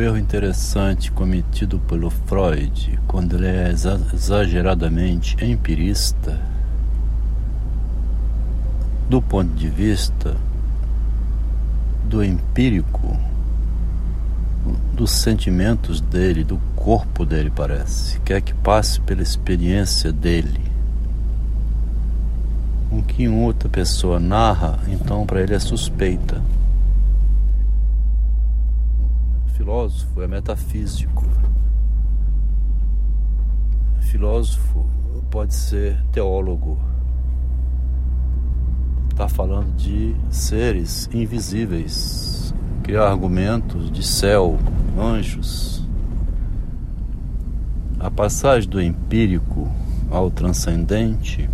erro interessante cometido pelo Freud quando ele é exageradamente empirista do ponto de vista do empírico, dos sentimentos dele, do corpo dele, parece. Quer que passe pela experiência dele. O que outra pessoa narra, então para ele é suspeita. O filósofo é metafísico. Filósofo pode ser teólogo está falando de seres invisíveis, criar argumentos de céu, anjos. A passagem do empírico ao transcendente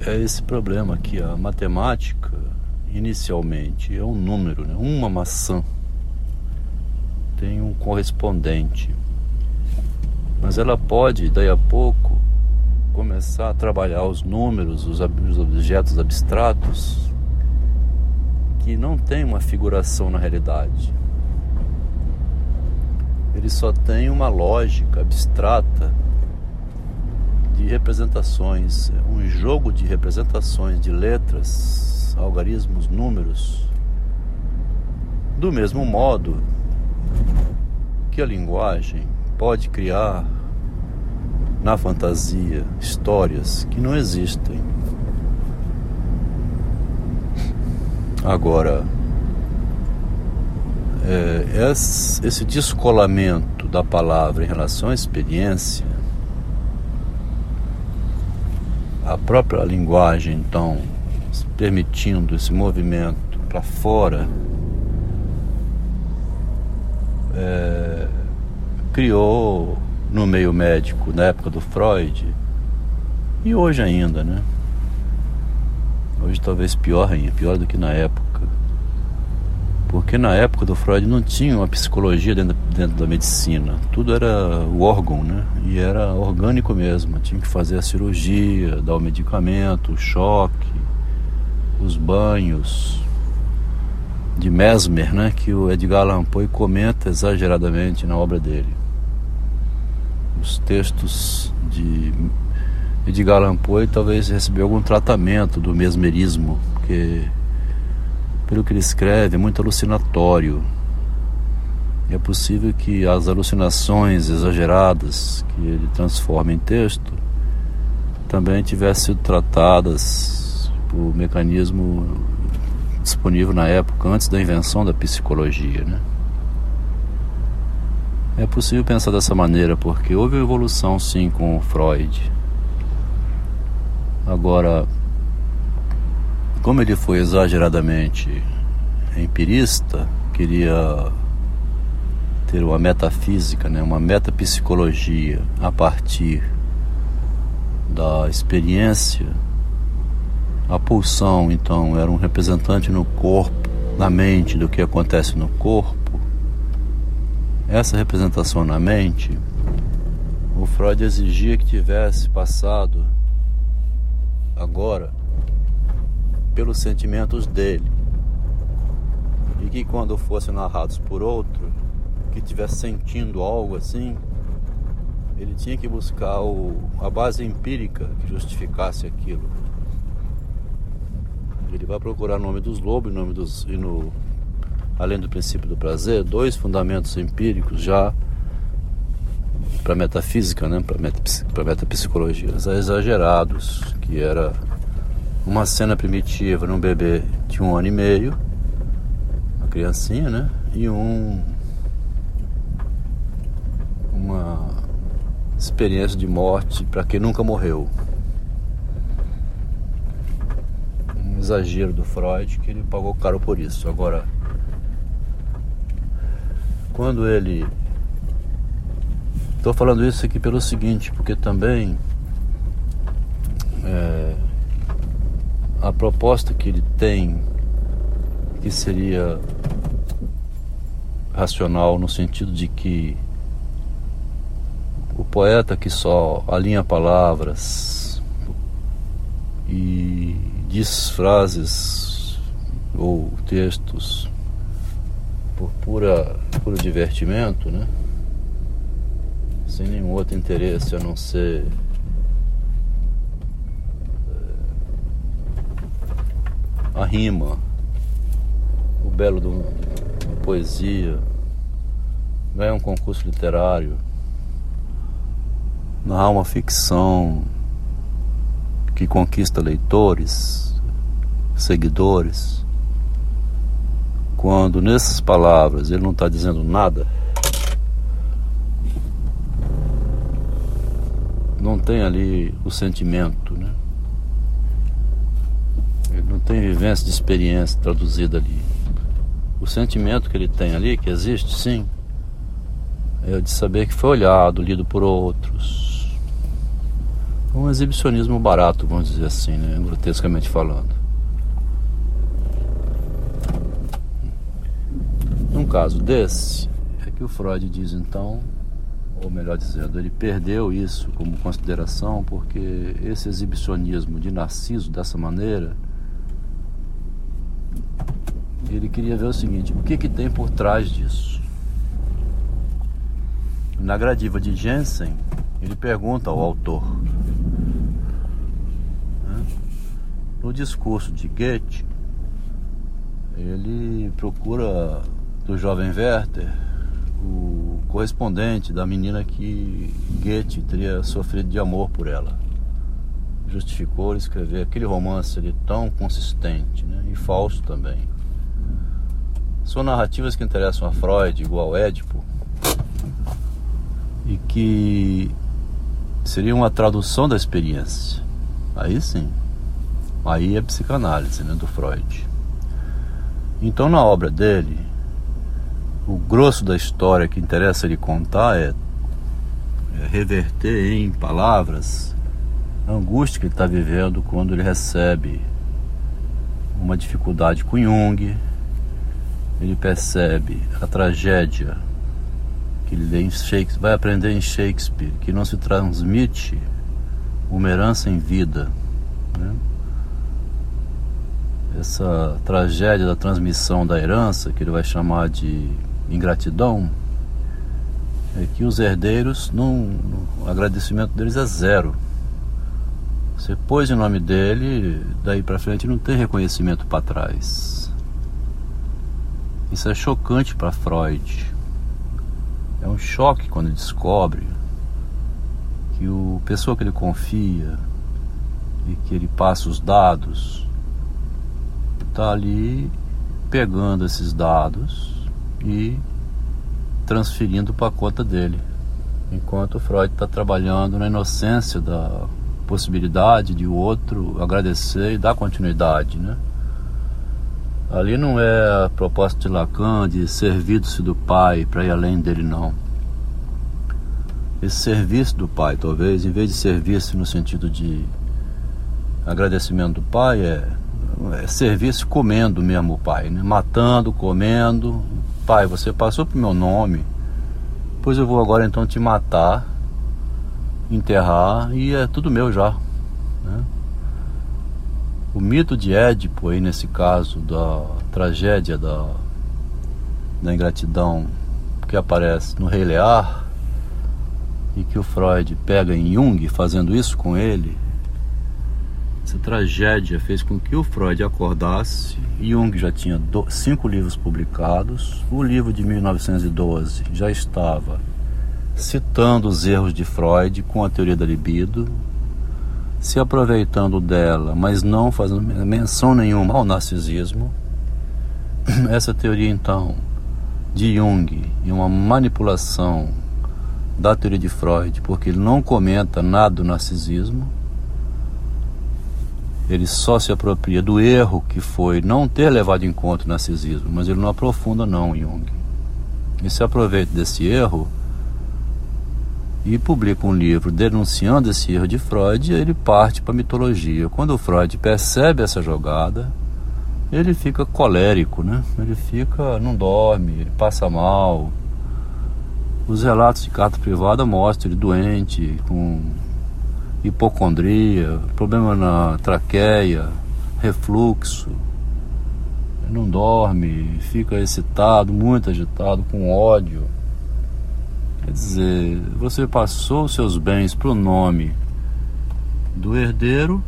é esse problema que a matemática inicialmente é um número, né? uma maçã tem um correspondente, mas ela pode daí a pouco começar a trabalhar os números, os, objetos abstratos que não tem uma figuração na realidade. Ele só tem uma lógica abstrata de representações, um jogo de representações de letras, algarismos, números. Do mesmo modo que a linguagem pode criar na fantasia histórias que não existem. Agora, é, esse descolamento da palavra em relação à experiência, a própria linguagem, então, permitindo esse movimento para fora, é, criou no meio médico na época do Freud e hoje ainda, né? Hoje talvez pior ainda, pior do que na época. Porque na época do Freud não tinha uma psicologia dentro, dentro da medicina. Tudo era o órgão, né? E era orgânico mesmo. Tinha que fazer a cirurgia, dar o medicamento, o choque, os banhos de Mesmer, né? Que o Edgar Allan Poe comenta exageradamente na obra dele os textos de Edgar Allan Poe talvez recebeu algum tratamento do mesmerismo, porque pelo que ele escreve é muito alucinatório. É possível que as alucinações exageradas que ele transforma em texto também tivessem sido tratadas por mecanismo disponível na época, antes da invenção da psicologia, né? É possível pensar dessa maneira porque houve evolução sim com Freud. Agora, como ele foi exageradamente empirista, queria ter uma metafísica, né, uma metapsicologia a partir da experiência. A pulsão, então, era um representante no corpo, na mente do que acontece no corpo essa representação na mente, o Freud exigia que tivesse passado agora pelos sentimentos dele e que quando fossem narrados por outro que tivesse sentindo algo assim, ele tinha que buscar o, a base empírica que justificasse aquilo. Ele vai procurar o nome dos lobos nome dos, e no além do princípio do prazer, dois fundamentos empíricos já para metafísica, né, para metapsicologia, exagerados, que era uma cena primitiva num bebê de um ano e meio, uma criancinha, né, e um uma experiência de morte para quem nunca morreu. Um exagero do Freud que ele pagou caro por isso. Agora quando ele. Estou falando isso aqui pelo seguinte, porque também é, a proposta que ele tem, que seria racional no sentido de que o poeta que só alinha palavras e diz frases ou textos por pura, puro divertimento, né? Sem nenhum outro interesse a não ser eh, a rima, o belo de uma poesia, ganhar um concurso literário, narrar uma ficção que conquista leitores, seguidores quando nessas palavras ele não está dizendo nada, não tem ali o sentimento, né? Ele não tem vivência de experiência traduzida ali. O sentimento que ele tem ali, que existe sim, é de saber que foi olhado, lido por outros. Um exibicionismo barato, vamos dizer assim, né? grotescamente falando. Num caso desse, é que o Freud diz então, ou melhor dizendo, ele perdeu isso como consideração porque esse exibicionismo de Narciso dessa maneira, ele queria ver o seguinte: o que, que tem por trás disso? Na gradiva de Jensen, ele pergunta ao autor. Né? No discurso de Goethe, ele procura do jovem Werther, o correspondente da menina que Goethe teria sofrido de amor por ela. Justificou escrever aquele romance ali tão consistente né? e falso também. São narrativas que interessam a Freud, igual Édipo, e que seria uma tradução da experiência. Aí sim. Aí é psicanálise né, do Freud. Então, na obra dele, o grosso da história que interessa ele contar é, é reverter em palavras a angústia que ele está vivendo quando ele recebe uma dificuldade com Jung, ele percebe a tragédia que ele lê em Shakespeare, vai aprender em Shakespeare, que não se transmite uma herança em vida. Né? Essa tragédia da transmissão da herança, que ele vai chamar de ingratidão é que os herdeiros, não, o agradecimento deles é zero. Você pôs o nome dele, daí para frente não tem reconhecimento para trás. Isso é chocante para Freud. É um choque quando ele descobre que o pessoa que ele confia e que ele passa os dados está ali pegando esses dados e transferindo para a conta dele. Enquanto Freud está trabalhando na inocência da possibilidade de o outro agradecer e dar continuidade, né? Ali não é a proposta de Lacan de servir-se do pai para ir além dele, não. Esse serviço do pai, talvez, em vez de serviço no sentido de agradecimento do pai, é, é serviço comendo mesmo o pai, né? matando, comendo, Pai, você passou pro meu nome, pois eu vou agora então te matar, enterrar e é tudo meu já. Né? O mito de Édipo aí nesse caso da tragédia da, da ingratidão que aparece no Rei Lear e que o Freud pega em Jung fazendo isso com ele essa tragédia fez com que o Freud acordasse. Jung já tinha do, cinco livros publicados. O livro de 1912 já estava citando os erros de Freud com a teoria da libido, se aproveitando dela, mas não fazendo menção nenhuma ao narcisismo. Essa teoria, então, de Jung e uma manipulação da teoria de Freud, porque ele não comenta nada do narcisismo ele só se apropria do erro que foi não ter levado em conta o narcisismo, mas ele não aprofunda não Jung. Ele se aproveita desse erro e publica um livro denunciando esse erro de Freud e ele parte para a mitologia. Quando o Freud percebe essa jogada, ele fica colérico, né? Ele fica, não dorme, ele passa mal. Os relatos de carta privada mostram ele doente, com hipocondria, problema na traqueia, refluxo. não dorme, fica excitado, muito agitado, com ódio. Quer dizer, você passou seus bens para o nome do herdeiro,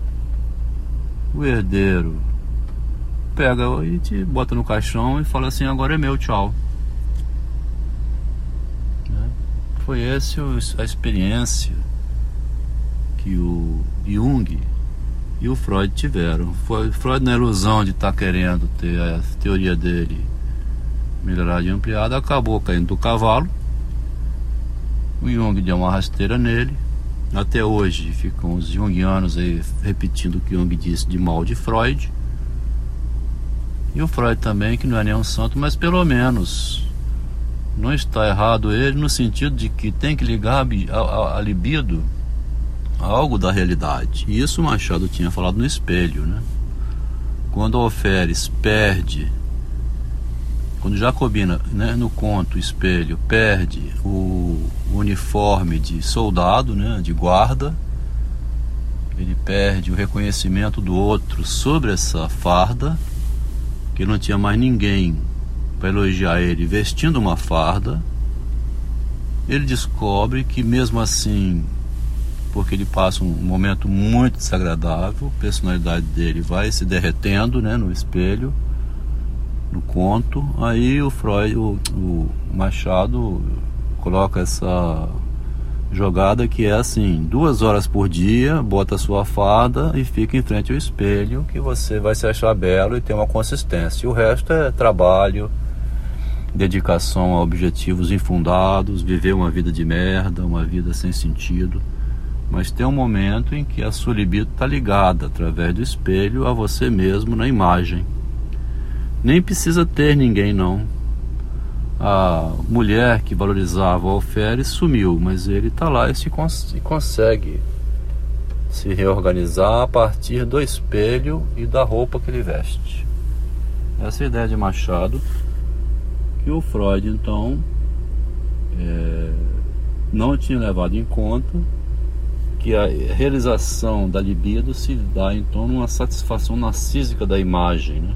o herdeiro pega e te bota no caixão e fala assim: agora é meu, tchau. Né? Foi essa a experiência que o Jung e o Freud tiveram. Foi, Freud, na ilusão de estar tá querendo ter a teoria dele melhorada e ampliada, acabou caindo do cavalo. O Jung deu uma rasteira nele. Até hoje ficam os jungianos aí repetindo o que Jung disse de mal de Freud. E o Freud também, que não é nenhum santo, mas pelo menos não está errado ele no sentido de que tem que ligar a, a, a libido algo da realidade. E isso Machado tinha falado no espelho, né? Quando Alferes perde, quando Jacobina, né, no conto Espelho, perde o uniforme de soldado, né, de guarda, ele perde o reconhecimento do outro sobre essa farda que não tinha mais ninguém para elogiar ele vestindo uma farda, ele descobre que mesmo assim, porque ele passa um momento muito desagradável, a personalidade dele vai se derretendo né, no espelho, no conto, aí o Freud, o, o Machado coloca essa jogada que é assim, duas horas por dia, bota a sua fada e fica em frente ao espelho que você vai se achar belo e ter uma consistência. E o resto é trabalho, dedicação a objetivos infundados, viver uma vida de merda, uma vida sem sentido. Mas tem um momento em que a sua libido está ligada através do espelho a você mesmo na imagem. Nem precisa ter ninguém não a mulher que valorizava o alferes sumiu, mas ele está lá e, se cons e consegue se reorganizar a partir do espelho e da roupa que ele veste. Essa é ideia de Machado, que o Freud então é, não tinha levado em conta que a realização da libido se dá então numa satisfação narcísica da imagem, né?